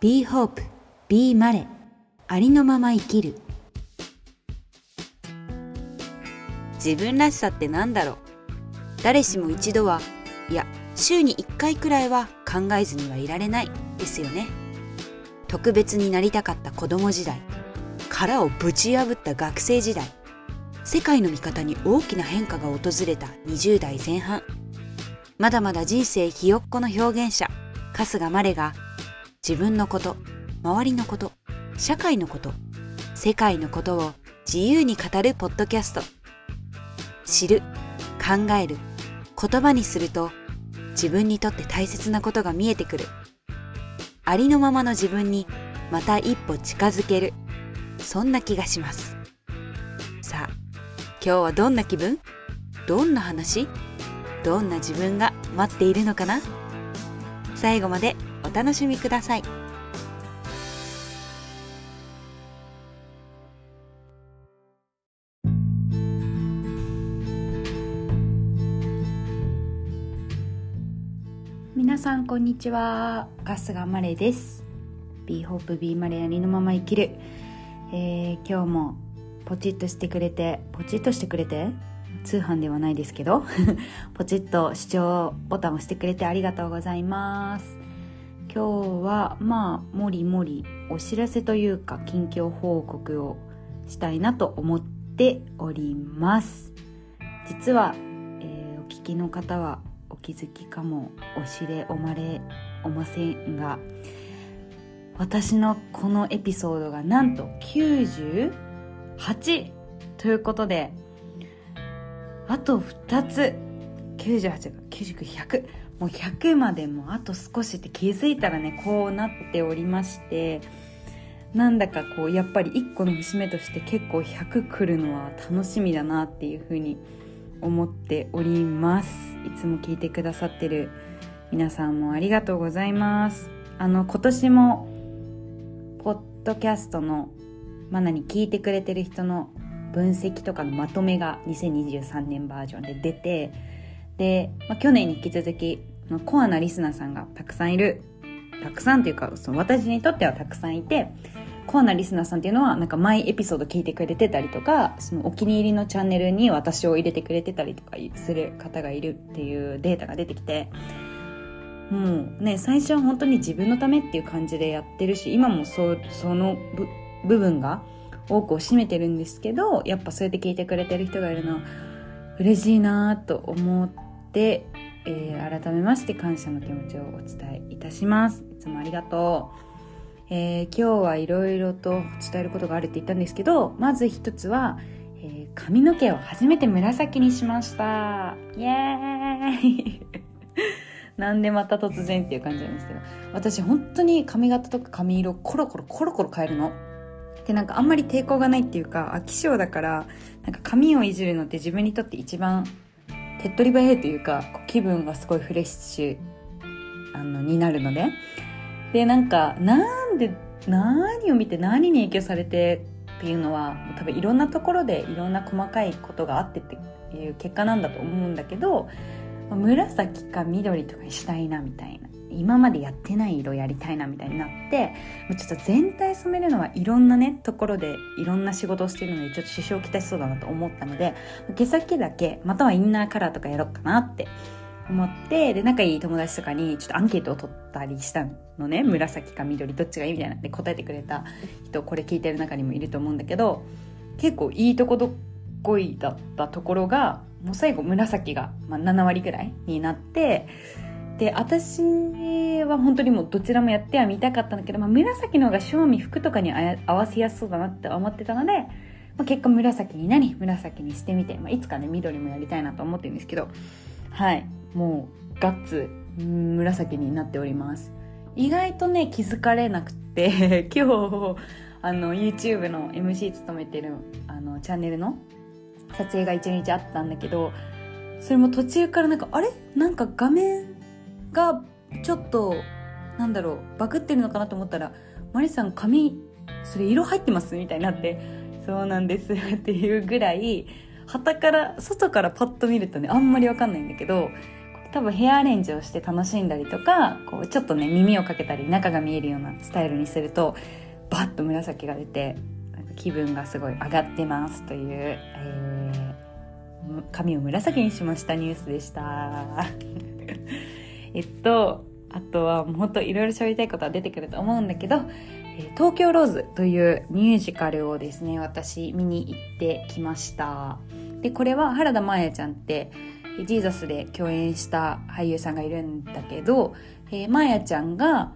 Be Hope, Be マレありのまま生きる。自分らしさってなんだろう？誰しも一度はいや週に1回くらいは考えずにはいられない。ですよね。特別になりたかった子供時代。殻をぶち破った学生時代。世界の見方に大きな変化が訪れた20代前半。まだまだ人生ひよっこの表現者春日まれが自分のこと周りのこと社会のこと世界のことを自由に語るポッドキャスト。知る考える言葉にすると自分にとって大切なことが見えてくる。ありのままの自分にまた一歩近づける。そんな気がします。さあ今日はどんな気分？どんな話？どんな自分が待っているのかな？最後までお楽しみください。皆さんこんにちは。春日マレです。Be Hope Be マレありのまま生きる、えー、今日もポチッとしてくれてポチッとしてくれて？通販ではないですけど。ポチッと視聴ボタンを押してくれてありがとうございます。今日はまあもりもりお知らせというか近況報告をしたいなと思っております。実は、えー、お聞きの方はお気づきかもお知れおまれおませんが私のこのエピソードがなんと98ということであと2つ。98が99100もう100までもあと少しって気づいたらねこうなっておりましてなんだかこうやっぱり1個の節目として結構100来るのは楽しみだなっていうふうに思っております。いつも聞いてくださってる皆さんもありがとうございます。あの今年もポッドキャストのまあ何聞いてくれてる人の分析とかのまとめが2023年バージョンで出てで、まあ、去年に引き続き、まあ、コアなリスナーさんがたくさんいる。たくさんというかその私にとってはたくさんいてコアなリスナーさんっていうのはなんか毎エピソード聞いてくれてたりとかそのお気に入りのチャンネルに私を入れてくれてたりとかする方がいるっていうデータが出てきてもうね最初は本当に自分のためっていう感じでやってるし今もそその部分が多くを占めてるんですけどやっぱそうやって聞いてくれてる人がいるのは嬉しいなと思って、えー、改めまして感謝の気持ちをお伝えいたします。いつもありがとう。えー、今日はいろいろと伝えることがあるって言ったんですけどまず一つは、えー、髪の毛を初めて紫にしました。イエーイ。なんでまた突然っていう感じなんですけど私本当に髪型とか髪色コロコロコロコロ変えるの。でなんかあんまり抵抗がないっていうか飽き性だからなんか髪をいじるのって自分にとって一番手っ取り早いというか気分がすごいフレッシュあのになるのででなんかなんで何を見て何に影響されてっていうのは多分いろんなところでいろんな細かいことがあってっていう結果なんだと思うんだけど紫か緑とかにしたいなみたいな。今までやってない色やりたいなみたいになってちょっと全体染めるのはいろんなねところでいろんな仕事をしてるのでちょっと支障をきたしそうだなと思ったので毛先だけまたはインナーカラーとかやろうかなって思ってで仲いい友達とかにちょっとアンケートを取ったりしたのね紫か緑どっちがいいみたいな。で答えてくれた人これ聞いてる中にもいると思うんだけど結構いいとこどっこいだったところがもう最後紫が、まあ、7割ぐらいになってで私は本当にもうどちらもやってはみたかったんだけど、まあ、紫の方が正味服とかに合わせやすそうだなって思ってたので、まあ、結果紫になり紫にしてみて、まあ、いつかね緑もやりたいなと思ってるんですけどはいもうガッツ紫になっております。意外とね気づかれなくて 今日あの YouTube の MC 務めてるあのチャンネルの撮影が一日あったんだけどそれも途中からなんかあれ？なんか画面がちょっとなんだろうバグってるのかなと思ったら「マリさん髪それ色入ってます?」みたいになって「そうなんです」っていうぐらい旗から外からパッと見るとねあんまりわかんないんだけど多分ヘアアレンジをして楽しんだりとかこうちょっとね耳をかけたり中が見えるようなスタイルにするとバッと紫が出て気分がすごい上がってますという、えー、髪を紫にしましたニュースでしたえっとあとはもっといろいろ喋りたいことは出てくると思うんだけど東京ローズというミュージカルをですね私見に行ってきました。でこれは原田真彩ちゃんってジーザスで共演した俳優さんがいるんだけど、えー、まやちゃんが、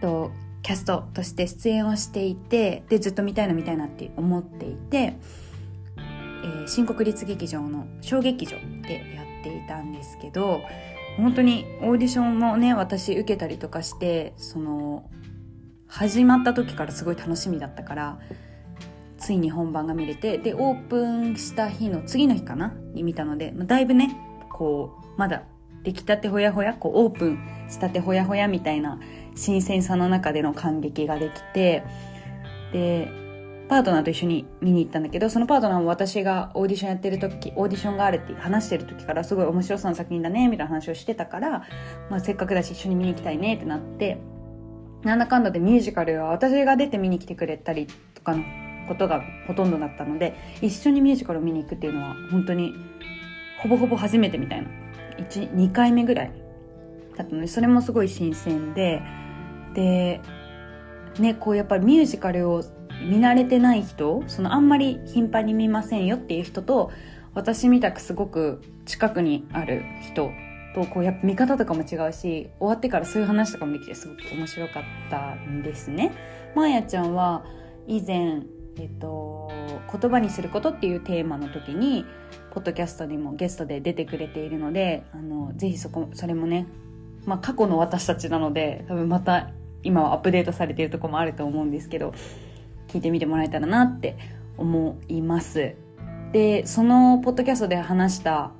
と、キャストとして出演をしていて、で、ずっと見たいな見たいなって思っていて、えー、新国立劇場の小劇場でやっていたんですけど、本当にオーディションもね、私受けたりとかして、その、始まった時からすごい楽しみだったから、ついに本番が見れてでオープンした日の次の日かなに見たので、まあ、だいぶねこうまだ出来たてほやほやこうオープンしたてほやほやみたいな新鮮さの中での感激ができてでパートナーと一緒に見に行ったんだけどそのパートナーも私がオーディションやってる時オーディションがあるって話してる時からすごい面白そうな作品だねみたいな話をしてたから、まあ、せっかくだし一緒に見に行きたいねってなってなんだかんだでミュージカルは私が出て見に来てくれたりとかのことがほとんどだったので一緒にミュージカルを見に行くっていうのは本当にほぼほぼ初めてみたいな。12回目ぐらいだったのでそれもすごい新鮮ででねこうやっぱりミュージカルを見慣れてない人そのあんまり頻繁に見ませんよっていう人と私みたくすごく近くにある人とこうやっぱ見方とかも違うし終わってからそういう話とかもできてすごく面白かったんですね。まーやちゃんは以前えっと、言葉にすることっていうテーマの時にポッドキャストにもゲストで出てくれているのであのぜひそこそれもね、まあ、過去の私たちなので多分また今はアップデートされているとこもあると思うんですけど聞いてみてもらえたらなって思います。でそのポッドキャストで話した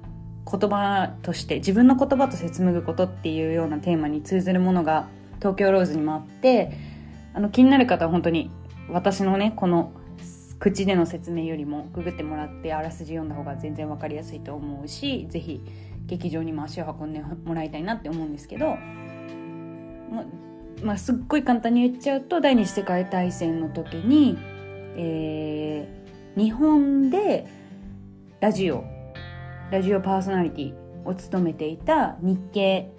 言葉として自分の言葉と説むことっていうようなテーマに通ずるものが東京ローズにもあってあの気になる方は本当に私のねこの口での説明よりもググってもらってあらすじ読んだ方が全然分かりやすいと思うし是非劇場にも足を運んでもらいたいなって思うんですけど、まあ、すっごい簡単に言っちゃうと第二次世界大戦の時に、えー、日本でラジオラジオパーソナリティを務めていた日系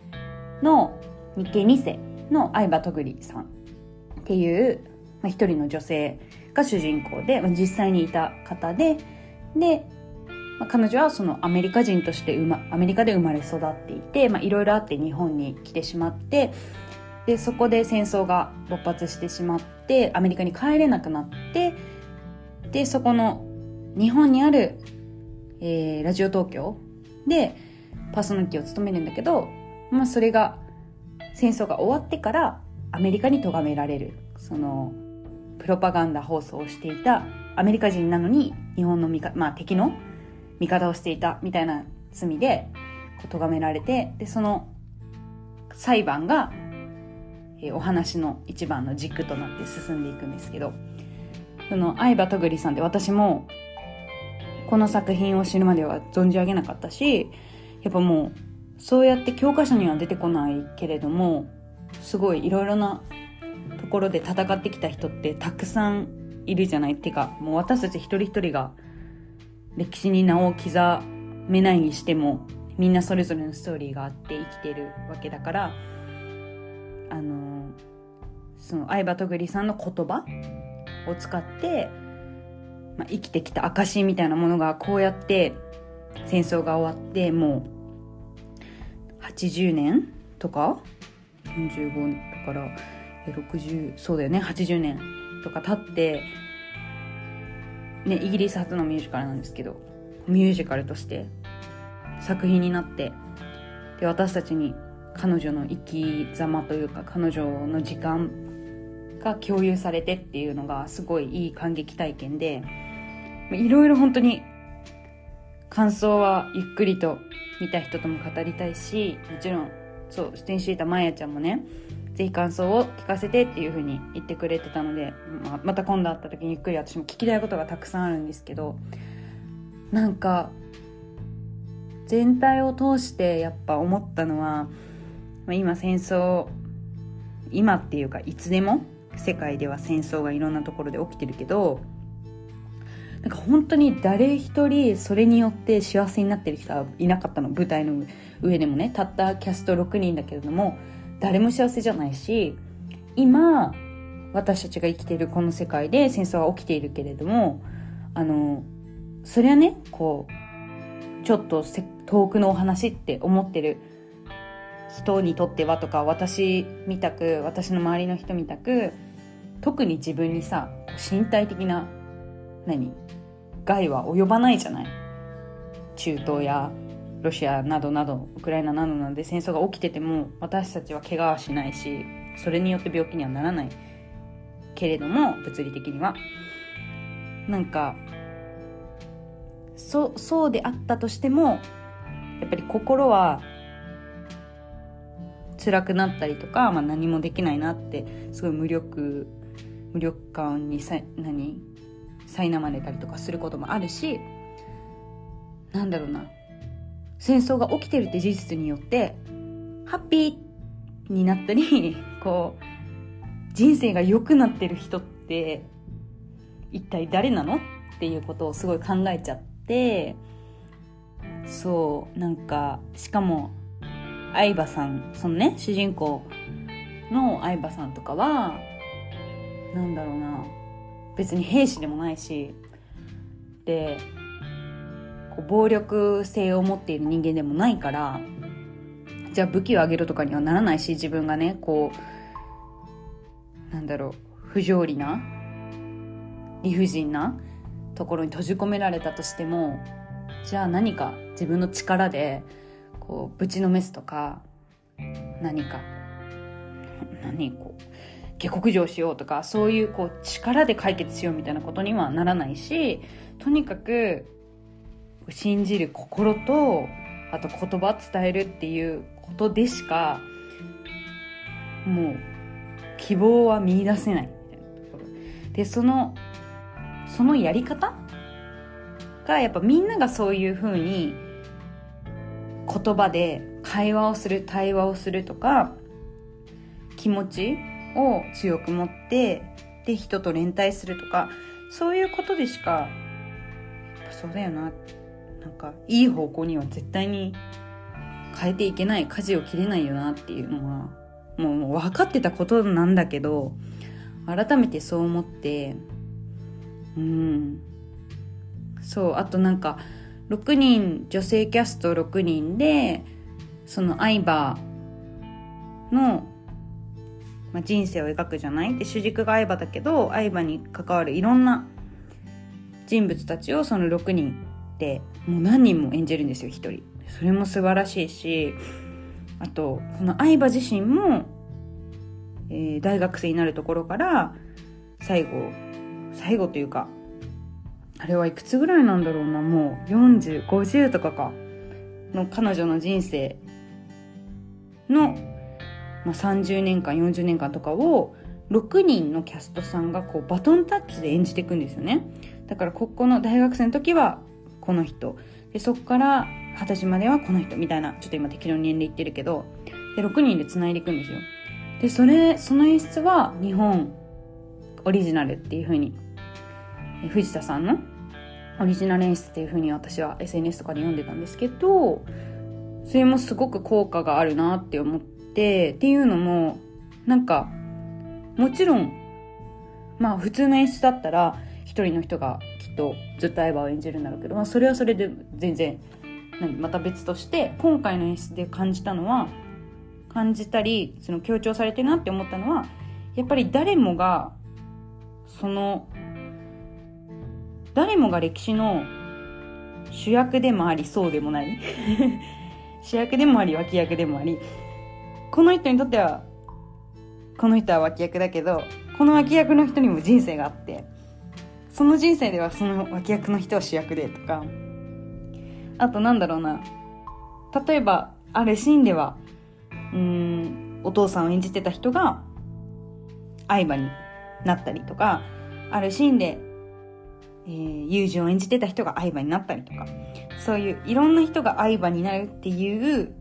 の日系2世の相葉とぐりさん。っていう、まあ、一人の女性が主人公で、まあ、実際にいた方で、で、まあ、彼女はそのアメリカ人としてま、アメリカで生まれ育っていて、いろいろあって日本に来てしまって、で、そこで戦争が勃発してしまって、アメリカに帰れなくなって、で、そこの日本にある、えー、ラジオ東京でパーソナリティを務めるんだけど、まあそれが戦争が終わってからアメリカに咎められる。そのプロパガンダ放送をしていたアメリカ人なのに日本の味方、まあ、敵の味方をしていたみたいな罪で咎められてでその裁判が、え、お話の一番の軸となって進んでいくんですけどその相葉とぐりさんで私もこの作品を知るまでは存じ上げなかったしやっぱもうそうやって教科書には出てこないけれどもすごいいろいろなところで戦ってきた人ってたくさんいるじゃない。っていうかもう私たち一人一人が歴史に名を刻めないにしてもみんなそれぞれのストーリーがあって生きてるわけだからあのその相葉とぐりさんの言葉を使って、まあ、生きてきた証みたいなものがこうやって戦争が終わってもう80年とか？45だから60そうだよね。80年とか経ってねイギリス初のミュージカルなんですけどミュージカルとして作品になってで私たちに彼女の生き様というか彼女の時間が共有されてっていうのがすごいいい感激体験でいろいろ本当に感想はゆっくりと見た人とも語りたいしもちろんそう出演していたまやちゃんもねぜひ感想を聞かせてっていう風に言ってくれてたので、まあ、また今度会った時にゆっくり私も聞きたいことがたくさんあるんですけどなんか全体を通してやっぱ思ったのは今戦争今っていうかいつでも世界では戦争がいろんなところで起きてるけどなんか本当に誰一人それによって幸せになってる人はいなかったの舞台の上でもね。たったキャスト6人だけれども誰も幸せじゃないし今私たちが生きているこの世界で戦争は起きているけれどもあのそれはねこうちょっと遠くのお話って思ってる人にとってはとか私みたく私の周りの人みたく特に自分にさ身体的な何？害は及ばないじゃない？中東やロシアなどなどウクライナなどなどで戦争が起きてても私たちは怪我はしないしそれによって病気にはならない。けれども物理的にはなんかそそうであったとしてもやっぱり心は辛くなったりとか、まあ、何もできないなってすごい無力無力感にさ何？苛まれたりとかすることもあるしなんだろうな。戦争が起きてるって事実によってハッピーになったり こう人生が良くなってる人って一体誰なのっていうことをすごい考えちゃってそうなんかしかも相葉さんそのね主人公の相葉さんとかはなんだろうな。別に兵士でもないし。でこう暴力性を持っている人間でもないからじゃあ武器をあげるとかにはならないし自分がねこうなんだろう不条理な理不尽なところに閉じ込められたとしてもじゃあ何か自分の力でこうぶちのめすとか何か何こう下克上しようとかそういうこう力で解決しようみたいなことにはならないしとにかく信じる心とあと言葉伝えるっていうことでしかもう希望は見出せないみたいなところ。でそのそのやり方がやっぱみんながそういうふうに言葉で会話をする対話をするとか気持ちを強く持ってで人と連帯するとかそういうことでしかそうだよな。なんかいい方向には絶対に変えていけない舵を切れないよなっていうのはもうもう分かってたことなんだけど改めてそう思ってうん。そうあとなんか6人女性キャスト6人でその相葉の、まあ、人生を描くじゃない？で主軸が相葉だけど相葉に関わるいろんな人物たちをその6人でもう何人も演じるんですよ1人。それも素晴らしいしあとこの相葉自身も、えー、大学生になるところから最後最後というかあれはいくつぐらいなんだろうなもう4050とかかの彼女の人生の、まあ、30年間40年間とかを6人のキャストさんがこうバトンタッチで演じていくんですよね。だからここの大学生の時はこの人。でそこから二十歳まではこの人。みたいなちょっと今適当に年齢言ってるけど。で6人で繋いでいくんですよ。でそれその演出は日本オリジナルっていう風に。藤田さんの？オリジナル演出っていう風に私は SNS とかで読んでたんですけどそれもすごく効果があるなって思ってっていうのもなんかもちろんまあ普通の演出だったら一人の人がきっとずっと相葉を演じるんだろうけど、まあ、それはそれで全然また別として今回の演出で感じたのは感じたりその強調されてるなって思ったのはやっぱり誰もがその誰もが歴史の主役でもありそうでもない。主役でもあり脇役でもありこの人にとってはこの人は脇役だけどこの脇役の人にも人生があってその人生ではその脇役の人は主役でとかあとなんだろうな例えばあるシーンではうんお父さんを演じてた人が相葉になったりとかあるシーンでえー、友人を演じてた人が相葉になったりとか、そういういろんな人が相葉になるっていう、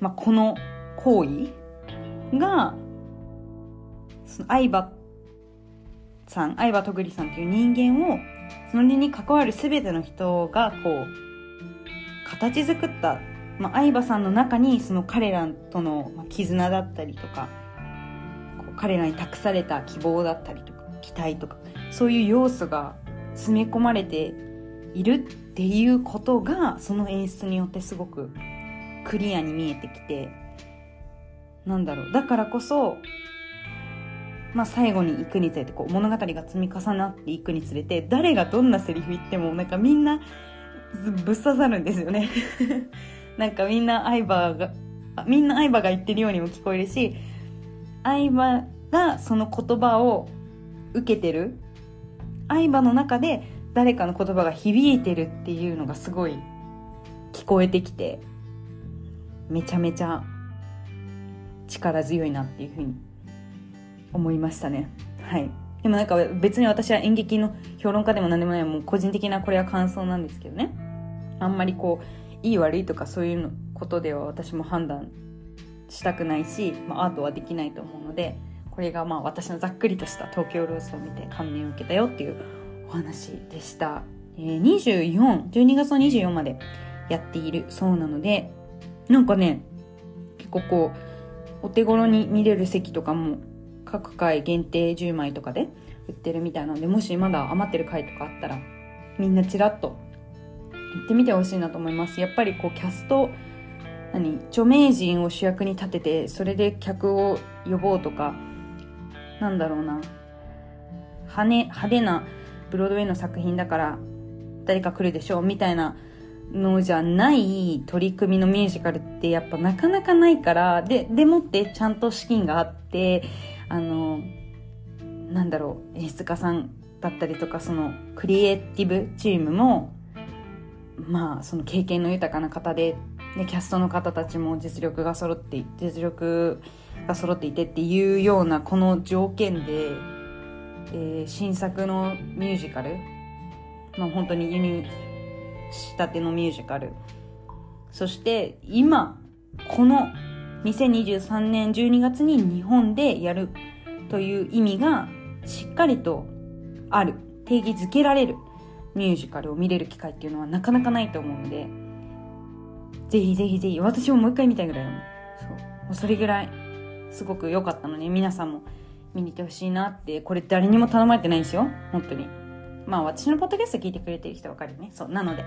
まあ、この行為が、その相葉さん、相葉とぐりさんっていう人間を、そのに関わる全ての人がこう、形作った、まあ、相葉さんの中にその彼らとの絆だったりとか、彼らに託された希望だったりとか、期待とか、そういう要素が詰め込まれているっていうことが、その演出によってすごくクリアに見えてきて、なんだろう。だからこそ、まあ、最後に行くにつれてこう物語が積み重なっていくにつれて誰がどんなセリフ言ってもなんかみんなぶっ刺さるんですよね なんかみんな相葉がみんな相葉が言ってるようにも聞こえるし相葉がその言葉を受けてる相葉の中で誰かの言葉が響いてるっていうのがすごい聞こえてきてめちゃめちゃ力強いなっていうふうに思いましたね。はい。でもなんか別に私は演劇の評論家でも何でもないもう個人的なこれは感想なんですけどね。あんまりこう、いい悪いとかそういうのことでは私も判断したくないし、まあ、アートはできないと思うので、これがまあ私のざっくりとした東京ロースを見て感銘を受けたよっていうお話でした。えー、24、12月の24までやっているそうなので、なんかね、結構こう、お手頃に見れる席とかも各回限定10枚とかで売ってるみたいなので、もしまだ余ってる回とかあったら、みんなちらっと行ってみてほしいなと思います。やっぱりこうキャスト、何著名人を主役に立てて、それで客を呼ぼうとか、なんだろうな、派,、派手なブロードウェイの作品だから誰か来るでしょうみたいなのじゃない取り組みのミュージカルってやっぱなかなかないから、で、でもってちゃんと資金があって、あの、なんだろう、演出家さんだったりとか、そのクリエイティブチームも、まあ、その経験の豊かな方で、ね、キャストの方たちも実力が揃って、実力が揃っていてっていうようなこの条件で、えー、新作のミュージカル、まあ本当に輸入したてのミュージカル。そして今、この2023年12月に日本でやるという意味がしっかりとある、定義づけられるミュージカルを見れる機会っていうのはなかなかないと思うので、ぜひぜひぜひ、私ももう一回見たいぐらいだも。そう。もうそれぐらい、すごく良かったので、皆さんも見に行ってほしいなって、これ誰にも頼まれてないんですよ。本当に。まあ私のポッドキャスト聞いてくれてる人わかるよね。そう。なので、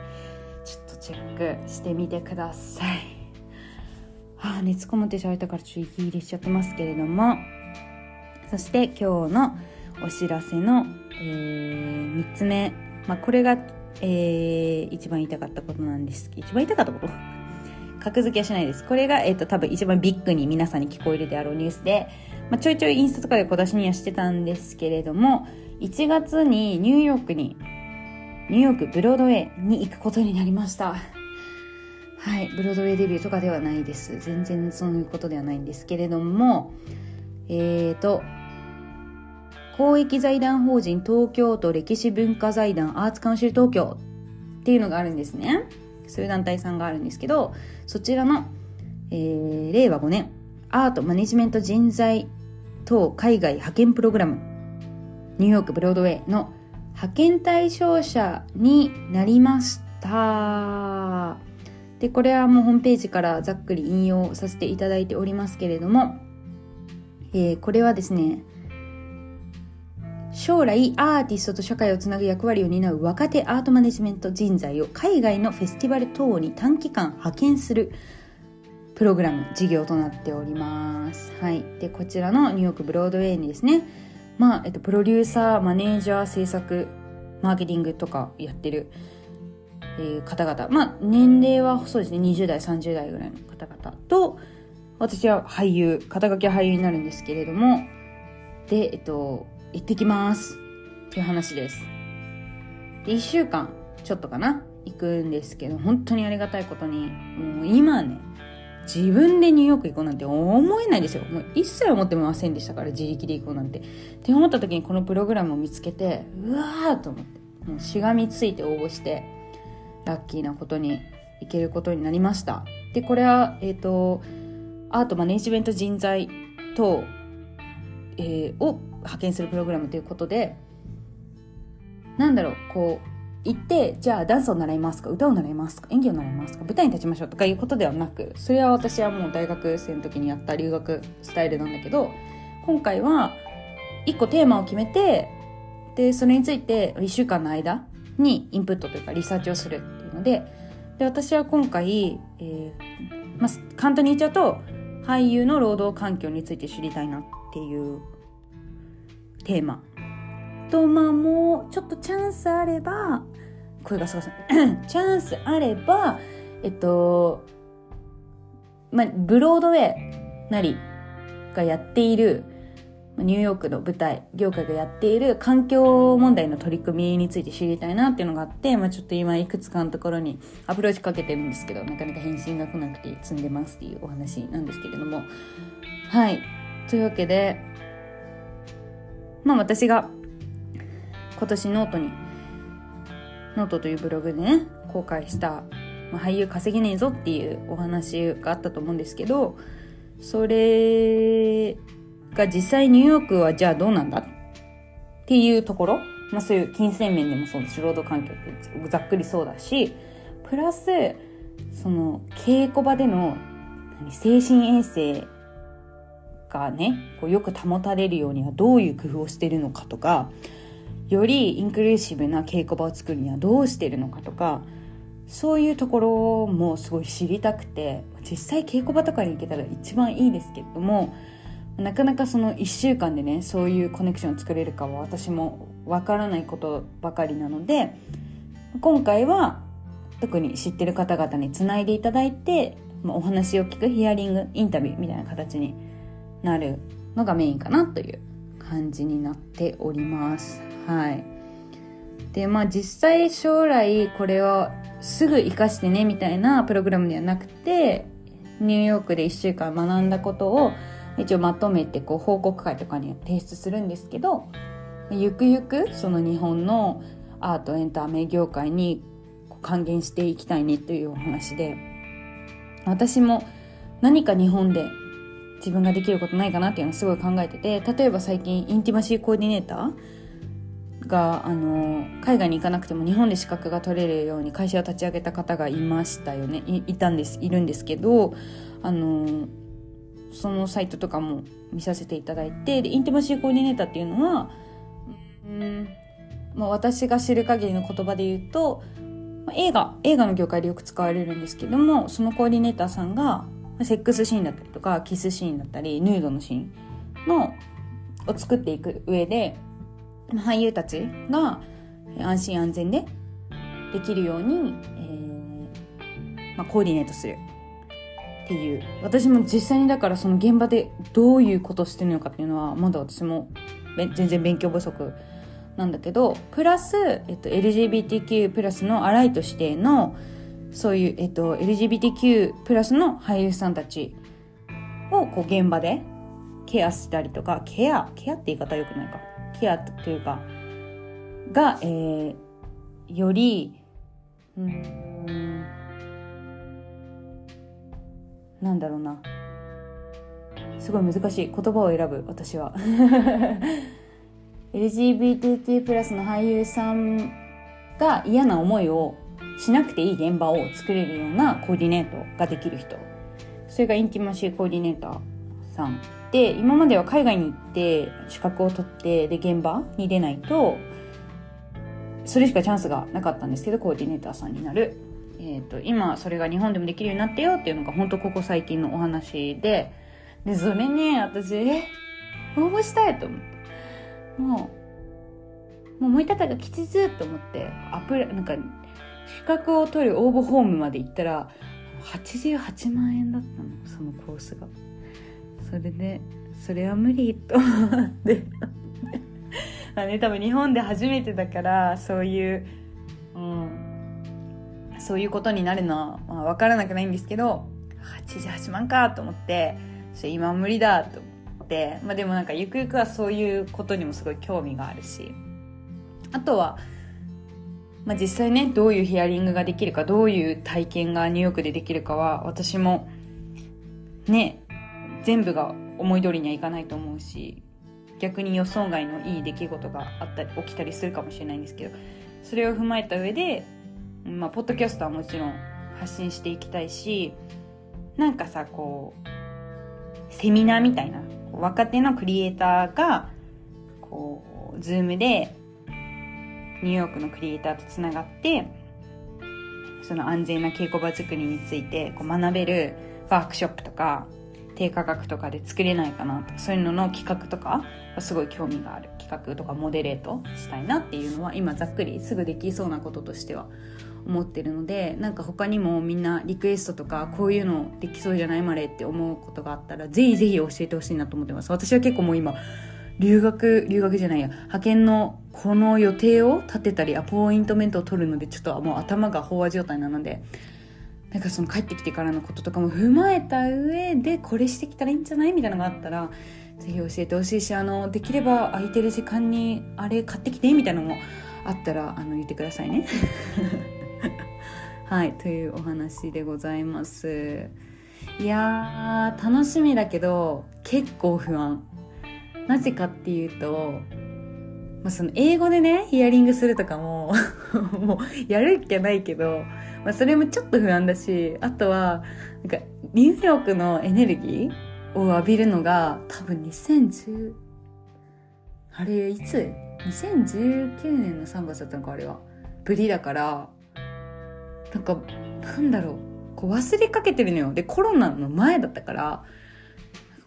ちょっとチェックしてみてください。は あ、熱こもって喋ったからちょっと息入れしちゃってますけれども。そして今日のお知らせの、えー、3つ目。まあこれが、えー、一番言いたかったことなんです。一番言いたかったこと？格付けはしないです。これが、えっ、ー、と、多分一番ビッグに皆さんに聞こえるであろうニュースで、まあ、ちょいちょいインスタとかで小出しにはしてたんですけれども、1月にニューヨークに、ニューヨークブロードウェイに行くことになりました。はい、ブロードウェイデビューとかではないです。全然そういうことではないんですけれども、えーと、公益財団法人東京都歴史文化財団アーツカウンシル東京っていうのがあるんですね。そういう団体さんがあるんですけど、そちらの、えー、令和5年、アートマネジメント人材等海外派遣プログラム、ニューヨークブロードウェイの派遣対象者になりました。で、これはもうホームページからざっくり引用させていただいておりますけれども、えー、これはですね、将来アーティストと社会をつなぐ役割を担う若手アートマネジメント人材を海外のフェスティバル等に短期間派遣するプログラム事業となっております。はい。で、こちらのニューヨークブロードウェイにですね、まあ、えっと、プロデューサー、マネージャー、制作、マーケティングとかやってる、えー、方々。まあ、年齢はそうですね、20代、30代ぐらいの方々と、私は俳優、肩書きは俳優になるんですけれども、で、えっと、行ってきますっていう話です。で、1週間ちょっとかな行くんですけど、本当にありがたいことに、もう今ね、自分でニューヨーク行こうなんて思えないですよ。もう一切思ってませんでしたから、自力で行こうなんて。って思った時にこのプログラムを見つけて、うわーと思って。もうしがみついて応募してラッキーなことに行けることになりましたでこれはえっ、ー、とアートマネジメント人材等、えー、を派遣するプログラムということでなんだろうこう行ってじゃあダンスを習いますか？歌を習いますか？演技を習いますか？舞台に立ちましょう。とかいうことではなくそれは私はもう大学生の時にやった留学スタイルなんだけど今回は1個テーマを決めてでそれについて1週間の間にインプットというかリサーチをするっていうのでで私は今回、えーまあ、簡単に言っちゃうと俳優の労働環境について知りたいなっていうテーマ。とまあもうちょっとチャンスあれば声がすごい。チャンスあればえっとまあブロードウェイなりがやっているニューヨークの舞台業界がやっている環境問題の取り組みについて知りたいなっていうのがあって、まあ、ちょっと今いくつかのところにアプローチかけてるんですけどなかなか返信が来なくて積んでますっていうお話なんですけれども。はい。というわけでまあ私が今年ノートにノートというブログでね公開した、まあ、俳優稼げねえぞっていうお話があったと思うんですけどそれが実際ニューヨークはじゃあどうなんだっていうところ、まあ、そういう金銭面でもそうです労働環境ってざっくりそうだしプラスその稽古場での精神衛生がねこうよく保たれるようにはどういう工夫をしてるのかとかよりインクルーシブな稽古場を作るにはどうしてるのかとかそういうところもすごい知りたくて実際稽古場とかに行けたら一番いいですけれどもなかなかその1週間でねそういうコネクションを作れるかは私もわからないことばかりなので今回は特に知ってる方々につないでいただいて、まあ、お話を聞くヒアリングインタビューみたいな形になるのがメインかなという感じになっております。はい。でまあ実際将来これをすぐ活かしてねみたいなプログラムではなくてニューヨークで1週間学んだことを一応まとめてこう報告会とかに提出するんですけどゆくゆくその日本のアートエンタメ業界に還元していきたいねというお話で私も何か日本で自分ができることないかなっていうのをすごい考えてて例えば最近インティマシーコーディネーターがあの海外に行かなくても日本で資格が取れるように会社を立ち上げた方がいましたよね。いたんですいるんですけどあのそのサイトとかも見させていただいてでインティマシーコーディネーターっていうのはうんまあ、私が知る限りの言葉で言うと、映画映画の業界でよく使われるんですけどもそのコーディネーターさんがセックスシーンだったりとかキスシーンだったりヌードのシーンのを作っていく上で俳優たちが安心安全でできるように、えーまあ、コーディネートする。っていう。私も実際にだからその現場でどういうことしてるのかっていうのはまだ私も全然勉強不足なんだけどプラス、えっと、LGBTQ+ プラスのアライト指定のそういう、えっと、LGBTQ+ プラスの俳優さんたちをこう現場でケアしたりとかケアケアって言い方よくないか。ケアというかが、えー、よりうんなんだろうな。すごい難しい言葉を選ぶ私は。LGBTQ+ プラスの俳優さんが嫌な思いをしなくていい現場を作れるようなコーディネートができる人。それがインティマシーコーディネーターさん。で今までは海外に行って資格を取ってで現場に出ないとそれしかチャンスがなかったんですけどコーディネーターさんになる、えーと、今それが日本でもできるようになったよっていうのが本当ここ最近のお話で。でそれね私え応募したいと思って。もうもう思い立ったが吉ずと思ってアプリなんか資格を取る応募フォームまで行ったら88万円だったのそのコースが。それでそれは無理と思って。あね多分日本で初めてだからそういう、うん、そういうことになるのは、まあ、分からなくないんですけど88万かと思って今は無理だと思って、まあ、でもなんかゆくゆくはそういうことにもすごい興味があるし。あとはまあ、実際ねどういうヒアリングができるかどういう体験がニューヨークでできるかは私もね全部が思い通りにはいかないと思うし逆に予想外のいい出来事があったり起きたりするかもしれないんですけどそれを踏まえた上で、まあ、ポッドキャストはもちろん発信していきたいしなんかさこうセミナーみたいな若手のクリエイターがこうズームでニューヨークのクリエイターとつながってその安全な稽古場作りについてこう学べるワークショップとか低価格とかで作れないかなとそういうのの企画とかすごい興味がある。企画とかモデレートしたいなっていうのは今ざっくりすぐできそうなこととしては思ってるのでなんか他にもみんなリクエストとかこういうのできそうじゃないまでって思うことがあったらぜひぜひ教えてほしいなと思ってます。私は結構もう今留学留学じゃないや派遣のこの予定を立てたりアポイントメントを取るのでちょっともう頭が飽和状態なのでなんかその帰ってきてからのこととかも踏まえた上でこれしてきたらいいんじゃないみたいなのがあったらぜひ教えてほしいしあのできれば空いてる時間にあれ買ってきてみたいなのもあったらあの言ってくださいね。はいというお話でございます。いやー楽しみだけど結構不安。なぜかっていうと、まあ、その英語でねヒアリングするとかも もうやるっきゃないけど、まあ、それもちょっと不安だしあとはなんかニューヨークのエネルギーを浴びるのが多分2010あれいつ ?2019 年の3月だったのかあれは。ぶりだからなんかなんだろう。こう忘れかけてるのよ。でコロナの前だったから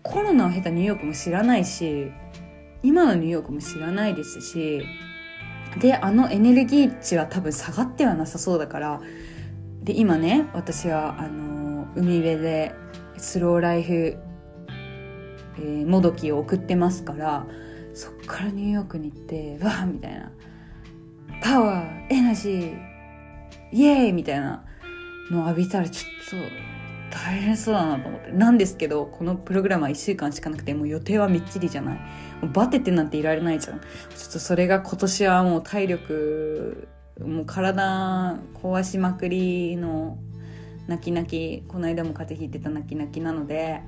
コロナを経たニューヨークも知らないし今のニューヨークも知らないですしであのエネルギー値は多分下がってはなさそうだからで今ね私はあの海辺でスローライフ、えー、もどきを送ってますからそっからニューヨークに行ってわーみたいな。パワーエナジーイエーイみたいなのを浴びたらちょっと大変そうだなと思って。なんですけどこのプログラムは1週間しかなくてもう予定はみっちりじゃない。もうバテてなんていられないじゃん。ちょっとそれが今年はもう体力もう体壊しまくりの泣き泣き。この間も風邪ひいてた泣き泣きなので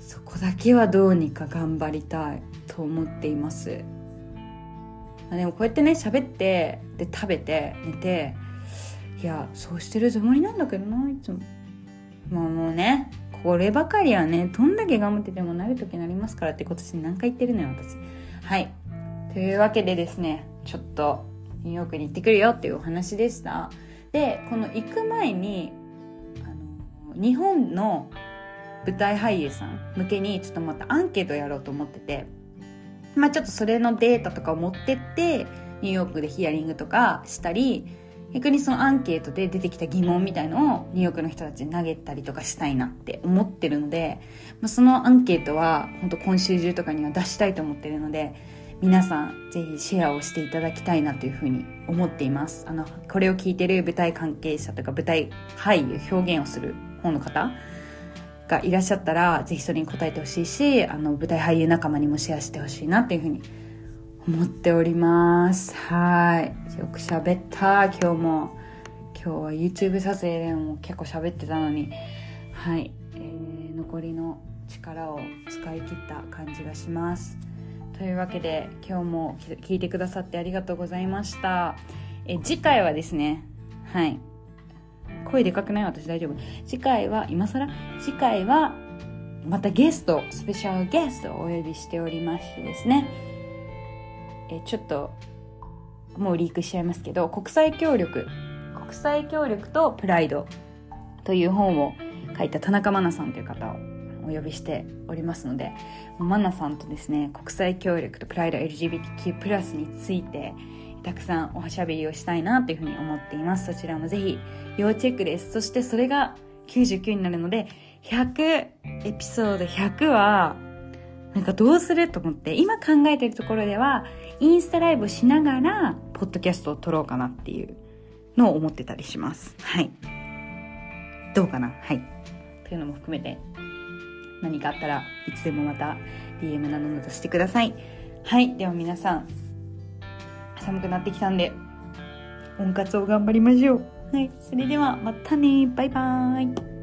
そこだけはどうにか頑張りたいと思っています。でもこうやってね喋ってで食べて寝ていやそうしてるつもりなんだけどないつも。まあもうねこればかりはねどんだけ頑張っててもなる時になりますからって今年何回言ってるのよ私。はい。というわけでですねちょっとニューヨークに行ってくるよっていうお話でした。でこの行く前にあの日本の舞台俳優さん向けにちょっとまたアンケートやろうと思ってて。まあちょっとそれのデータとかを持ってってニューヨークでヒアリングとかしたり逆にそのアンケートで出てきた疑問みたいのをニューヨークの人たちに投げたりとかしたいなって思ってるので、まあ、そのアンケートは本当今週中とかには出したいと思ってるので皆さんぜひシェアをしていただきたいなというふうに思っています。あのこれを聞いてる舞台関係者とか舞台俳優表現をする方の方がいらっしゃったらぜひそれに答えてほしいしあの舞台俳優仲間にもシェアしてほしいなっていうふうに思っております。はい。よく喋った。今日も。今日は YouTube 撮影でも結構喋ってたのに。はい、えー、残りの力を使い切った感じがします。というわけで今日も聞いてくださってありがとうございました。え次回はですね。はい。声でかくない？私大丈夫。次回は今更？次回はまたゲストスペシャルゲストをお呼びしておりましてですね。えちょっともうリークしちゃいますけど国際協力。国際協力とプライドという本を書いた田中真奈さんという方をお呼びしておりますので真奈さんとですね国際協力とプライド LGBTQ+ についてたくさんおしゃべりをしたいなというふうに思っています。そちらもぜひ要チェックです。そしてそれが99になるので100エピソード100はなんかどうすると思って今考えてるところではインスタライブしながら、ポッドキャストを撮ろうかなっていうのを思ってたりします。はい。どうかな？はい。というのも含めて、何かあったらいつでもまた DM などなどしてください。はい。では皆さん、寒くなってきたんで、温活を頑張りましょうはいそれではまたねバイバーイ